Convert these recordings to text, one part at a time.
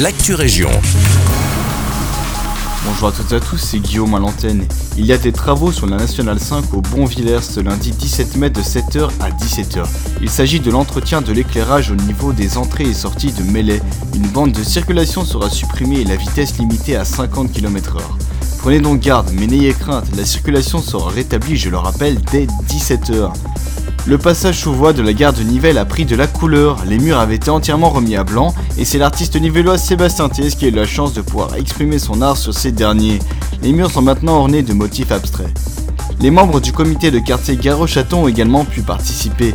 l'actu région. Bonjour à toutes et à tous, c'est Guillaume à l'antenne. Il y a des travaux sur la Nationale 5 au Bonvillers ce lundi 17 mai de 7h à 17h. Il s'agit de l'entretien de l'éclairage au niveau des entrées et sorties de Mêlée. Une bande de circulation sera supprimée et la vitesse limitée à 50 km/h. Prenez donc garde, mais n'ayez crainte, la circulation sera rétablie, je le rappelle, dès 17h. Le passage sous voie de la gare de Nivelles a pris de la couleur, les murs avaient été entièrement remis à blanc et c'est l'artiste nivellois Sébastien Thiès qui a eu la chance de pouvoir exprimer son art sur ces derniers. Les murs sont maintenant ornés de motifs abstraits. Les membres du comité de quartier Garo-Châton ont également pu participer.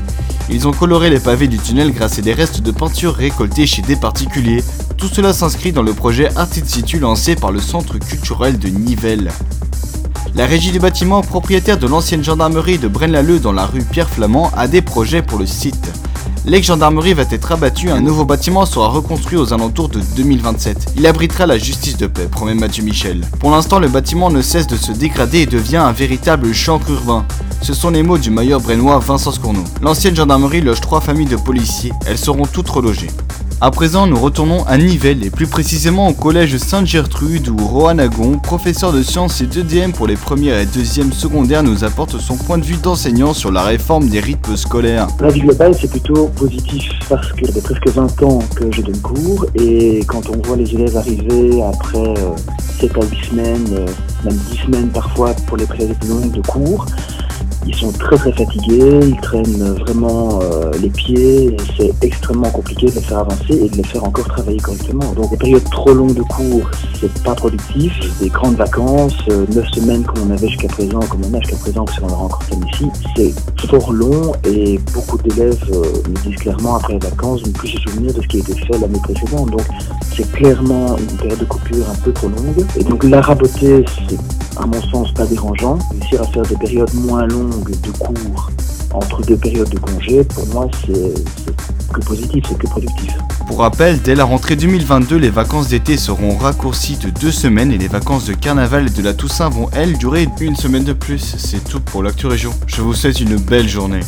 Ils ont coloré les pavés du tunnel grâce à des restes de peinture récoltés chez des particuliers. Tout cela s'inscrit dans le projet Art in Situ lancé par le centre culturel de Nivelles. La régie du bâtiment, propriétaire de l'ancienne gendarmerie de Braine-l'Alleud dans la rue Pierre Flamand, a des projets pour le site. L'ex-gendarmerie va être abattue, un nouveau bâtiment sera reconstruit aux alentours de 2027. Il abritera la justice de paix, promet Mathieu Michel. Pour l'instant, le bâtiment ne cesse de se dégrader et devient un véritable chantre urbain. Ce sont les mots du maillot brennois Vincent Scourneau. L'ancienne gendarmerie loge trois familles de policiers, elles seront toutes relogées. À présent, nous retournons à Nivelles et plus précisément au collège Sainte-Gertrude où Rohan Agon, professeur de sciences et 2DM pour les premières et deuxièmes secondaires, nous apporte son point de vue d'enseignant sur la réforme des rythmes scolaires. L'avis global, c'est plutôt positif parce que ça fait presque 20 ans que je donne cours et quand on voit les élèves arriver après 7 à 8 semaines, euh, même 10 semaines parfois pour les périodes longues de cours, ils sont très très fatigués, ils traînent vraiment euh, les pieds c'est extrêmement compliqué de les faire avancer et de les faire encore travailler correctement. Donc des périodes trop longues de cours, c'est pas productif. Des grandes vacances, euh, 9 semaines comme on avait jusqu'à présent, comme on a jusqu'à présent, parce qu'on aura encore ici, c'est fort long et beaucoup d'élèves euh, me disent clairement après les vacances ne plus se souvenir de ce qui a été fait l'année précédente. Donc c'est clairement une période de coupure un peu trop longue. Et donc la raboter, c'est à mon sens pas dérangeant. Réussir à faire des périodes moins longues de cours entre deux périodes de congé, pour moi c'est que positif, c'est que productif. Pour rappel, dès la rentrée 2022, les vacances d'été seront raccourcies de deux semaines et les vacances de carnaval et de la Toussaint vont elles durer une semaine de plus. C'est tout pour l'actu région. Je vous souhaite une belle journée.